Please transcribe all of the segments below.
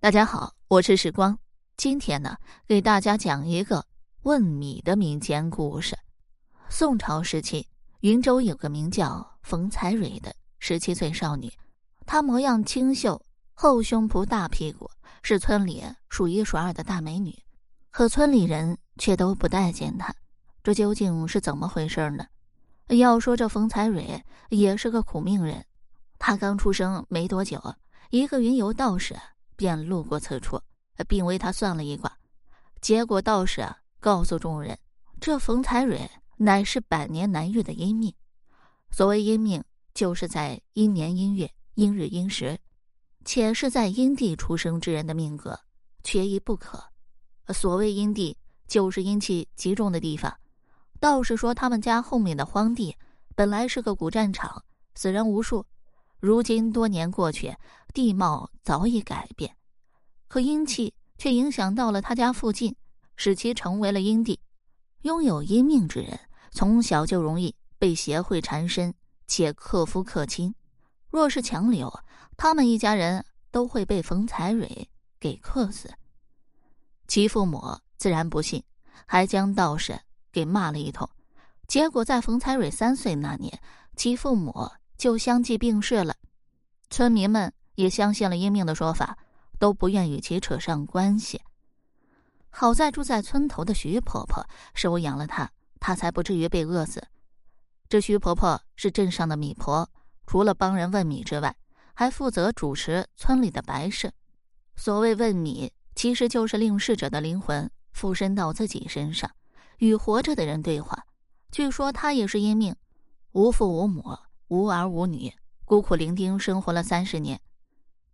大家好，我是时光。今天呢，给大家讲一个问米的民间故事。宋朝时期，云州有个名叫冯才蕊的十七岁少女，她模样清秀，后胸脯大屁股，是村里数一数二的大美女。可村里人却都不待见她，这究竟是怎么回事呢？要说这冯才蕊也是个苦命人，她刚出生没多久，一个云游道士。便路过此处，并为他算了一卦。结果道士啊告诉众人，这冯才蕊乃是百年难遇的阴命。所谓阴命，就是在阴年阴月、阴日阴时，且是在阴地出生之人的命格，缺一不可。所谓阴地，就是阴气集中的地方。道士说，他们家后面的荒地本来是个古战场，死人无数。如今多年过去，地貌早已改变，可阴气却影响到了他家附近，使其成为了阴地。拥有阴命之人，从小就容易被邪会缠身，且克夫克亲。若是强留，他们一家人都会被冯才蕊给克死。其父母自然不信，还将道士给骂了一通。结果在冯才蕊三岁那年，其父母。就相继病逝了，村民们也相信了阴命的说法，都不愿与其扯上关系。好在住在村头的徐婆婆收养了他，他才不至于被饿死。这徐婆婆是镇上的米婆，除了帮人问米之外，还负责主持村里的白事。所谓问米，其实就是令逝者的灵魂附身到自己身上，与活着的人对话。据说她也是阴命，无父无母。无儿无女，孤苦伶仃生活了三十年。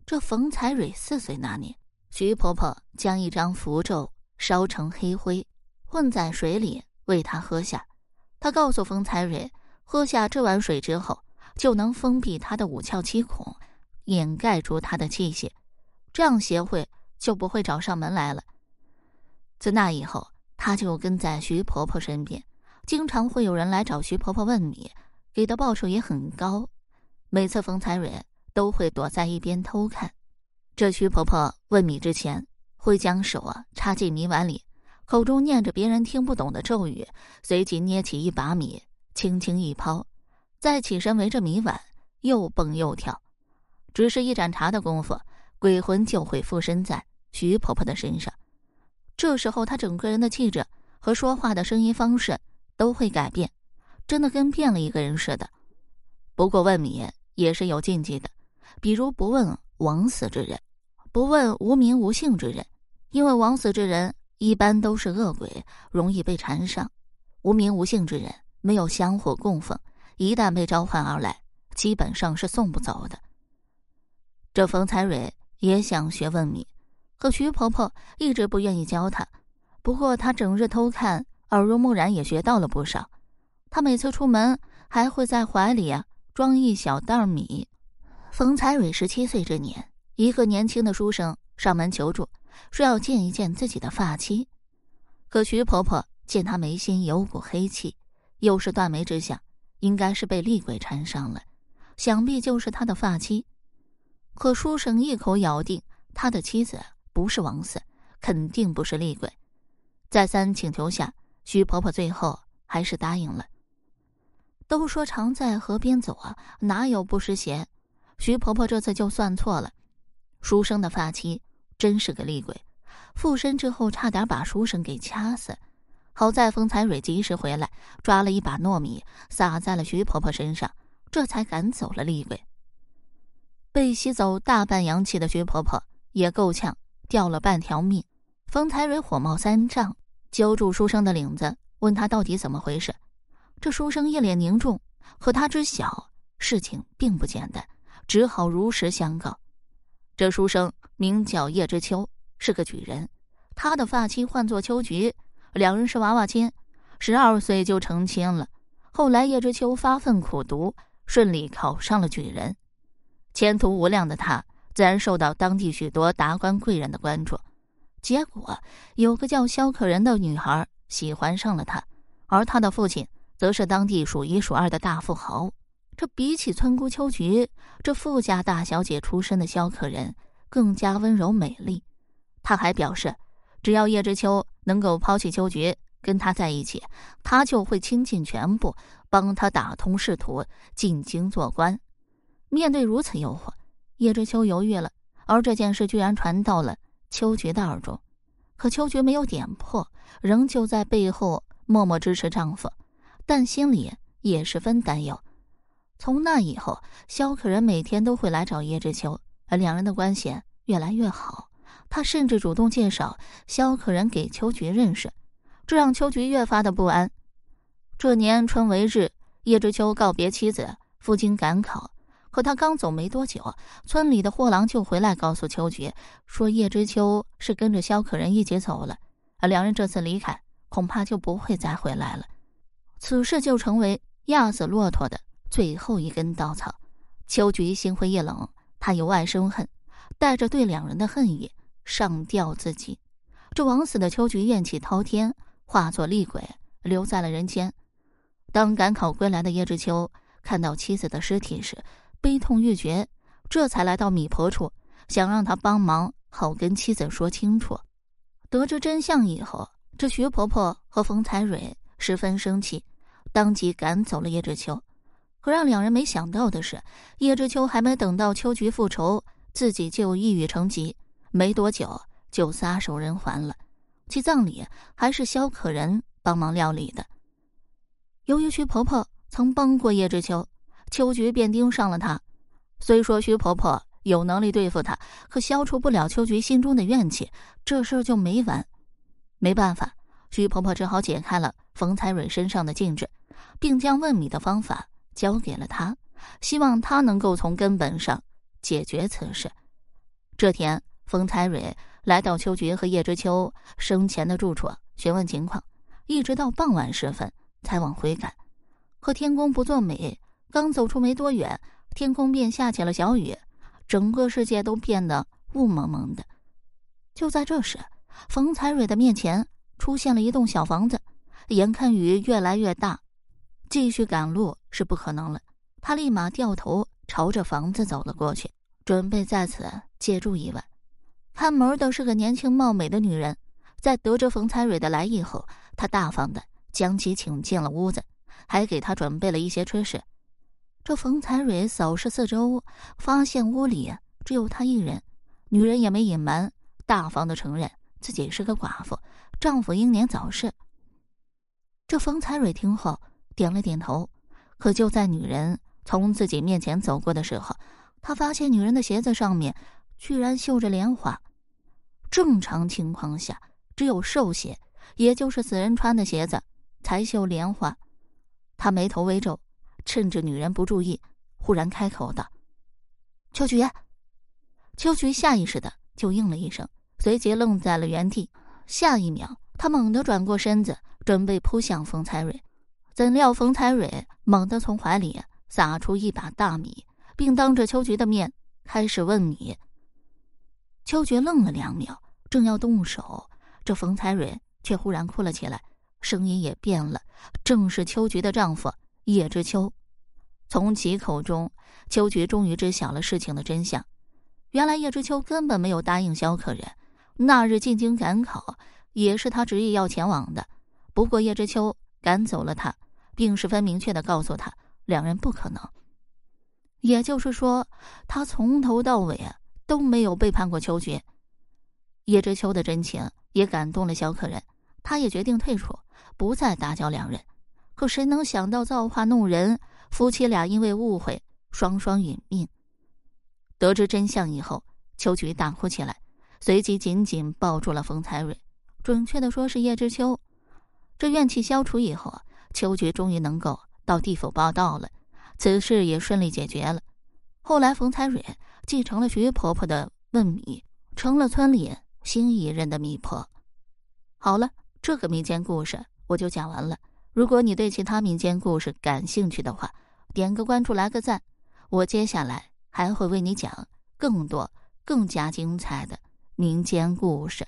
这冯才蕊四岁那年，徐婆婆将一张符咒烧成黑灰，混在水里喂她喝下。她告诉冯才蕊，喝下这碗水之后，就能封闭她的五窍七孔，掩盖住她的气息，这样邪会就不会找上门来了。自那以后，她就跟在徐婆婆身边，经常会有人来找徐婆婆问米。给的报酬也很高，每次冯才蕊都会躲在一边偷看。这徐婆婆问米之前，会将手啊插进米碗里，口中念着别人听不懂的咒语，随即捏起一把米，轻轻一抛，再起身围着米碗又蹦又跳。只是一盏茶的功夫，鬼魂就会附身在徐婆婆的身上。这时候，她整个人的气质和说话的声音方式都会改变。真的跟变了一个人似的。不过问米也是有禁忌的，比如不问枉死之人，不问无名无姓之人，因为枉死之人一般都是恶鬼，容易被缠上；无名无姓之人没有香火供奉，一旦被召唤而来，基本上是送不走的。这冯才蕊也想学问米，可徐婆婆一直不愿意教她。不过她整日偷看，耳濡目染，也学到了不少。他每次出门还会在怀里啊装一小袋米。冯才蕊十七岁这年，一个年轻的书生上门求助，说要见一见自己的发妻。可徐婆婆见他眉心有股黑气，又是断眉之下，应该是被厉鬼缠上了，想必就是他的发妻。可书生一口咬定他的妻子不是枉死，肯定不是厉鬼。再三请求下，徐婆婆最后还是答应了。都说常在河边走啊，哪有不湿鞋？徐婆婆这次就算错了，书生的发妻真是个厉鬼，附身之后差点把书生给掐死。好在风才蕊及时回来，抓了一把糯米撒在了徐婆婆身上，这才赶走了厉鬼。被吸走大半阳气的徐婆婆也够呛，掉了半条命。风才蕊火冒三丈，揪住书生的领子，问他到底怎么回事。这书生一脸凝重，可他知晓事情并不简单，只好如实相告。这书生名叫叶知秋，是个举人，他的发妻唤作秋菊，两人是娃娃亲，十二岁就成亲了。后来叶知秋发奋苦读，顺利考上了举人，前途无量的他自然受到当地许多达官贵人的关注。结果有个叫萧可人的女孩喜欢上了他，而他的父亲。则是当地数一数二的大富豪。这比起村姑秋菊，这富家大小姐出身的萧可人更加温柔美丽。他还表示，只要叶知秋能够抛弃秋菊，跟他在一起，他就会倾尽全部帮他打通仕途，进京做官。面对如此诱惑，叶知秋犹豫了。而这件事居然传到了秋菊的耳中，可秋菊没有点破，仍旧在背后默默支持丈夫，但心里也十分担忧。从那以后，肖可人每天都会来找叶知秋，而两人的关系越来越好。他甚至主动介绍肖可人给秋菊认识，这让秋菊越发的不安。这年春为日，叶知秋告别妻子，赴京赶考。可他刚走没多久，村里的货郎就回来告诉秋菊，说叶知秋是跟着肖可人一起走了，而两人这次离开，恐怕就不会再回来了。此事就成为压死骆驼的最后一根稻草。秋菊心灰意冷，她由爱生恨，带着对两人的恨意上吊自尽。这枉死的秋菊怨气滔天，化作厉鬼留在了人间。当赶考归来的叶知秋看到妻子的尸体时，悲痛欲绝，这才来到米婆处，想让她帮忙，好跟妻子说清楚。得知真相以后，这徐婆婆和冯才蕊十分生气，当即赶走了叶知秋。可让两人没想到的是，叶知秋还没等到秋菊复仇，自己就一语成疾，没多久就撒手人寰了。其葬礼还是萧可人帮忙料理的。由于徐婆婆曾帮过叶知秋。秋菊便盯上了他。虽说徐婆婆有能力对付他，可消除不了秋菊心中的怨气，这事儿就没完。没办法，徐婆婆只好解开了冯才蕊身上的禁制，并将问米的方法交给了他，希望他能够从根本上解决此事。这天，冯才蕊来到秋菊和叶知秋生前的住处询问情况，一直到傍晚时分才往回赶。可天公不作美。刚走出没多远，天空便下起了小雨，整个世界都变得雾蒙蒙的。就在这时，冯才蕊的面前出现了一栋小房子，眼看雨越来越大，继续赶路是不可能了。他立马掉头朝着房子走了过去，准备在此借住一晚。看门的是个年轻貌美的女人，在得知冯才蕊的来意后，他大方的将其请进了屋子，还给她准备了一些吃食。这冯才蕊扫视四周，发现屋里只有她一人。女人也没隐瞒，大方的承认自己是个寡妇，丈夫英年早逝。这冯才蕊听后点了点头。可就在女人从自己面前走过的时候，他发现女人的鞋子上面居然绣着莲花。正常情况下，只有寿鞋，也就是死人穿的鞋子，才绣莲花。他眉头微皱。趁着女人不注意，忽然开口道：“秋菊。”秋菊下意识的就应了一声，随即愣在了原地。下一秒，她猛地转过身子，准备扑向冯才蕊，怎料冯才蕊猛地从怀里撒出一把大米，并当着秋菊的面开始问米。秋菊愣了两秒，正要动手，这冯才蕊却忽然哭了起来，声音也变了，正是秋菊的丈夫。叶知秋，从其口中，秋菊终于知晓了事情的真相。原来叶知秋根本没有答应萧可人，那日进京赶考也是他执意要前往的。不过叶知秋赶走了他，并十分明确的告诉他，两人不可能。也就是说，他从头到尾都没有背叛过秋菊。叶知秋的真情也感动了小可人，他也决定退出，不再打搅两人。可谁能想到造化弄人，夫妻俩因为误会双双殒命。得知真相以后，秋菊大哭起来，随即紧紧抱住了冯才蕊，准确的说是叶知秋。这怨气消除以后，秋菊终于能够到地府报道了，此事也顺利解决了。后来，冯才蕊继承了徐婆婆的问米，成了村里新一任的米婆。好了，这个民间故事我就讲完了。如果你对其他民间故事感兴趣的话，点个关注，来个赞，我接下来还会为你讲更多、更加精彩的民间故事。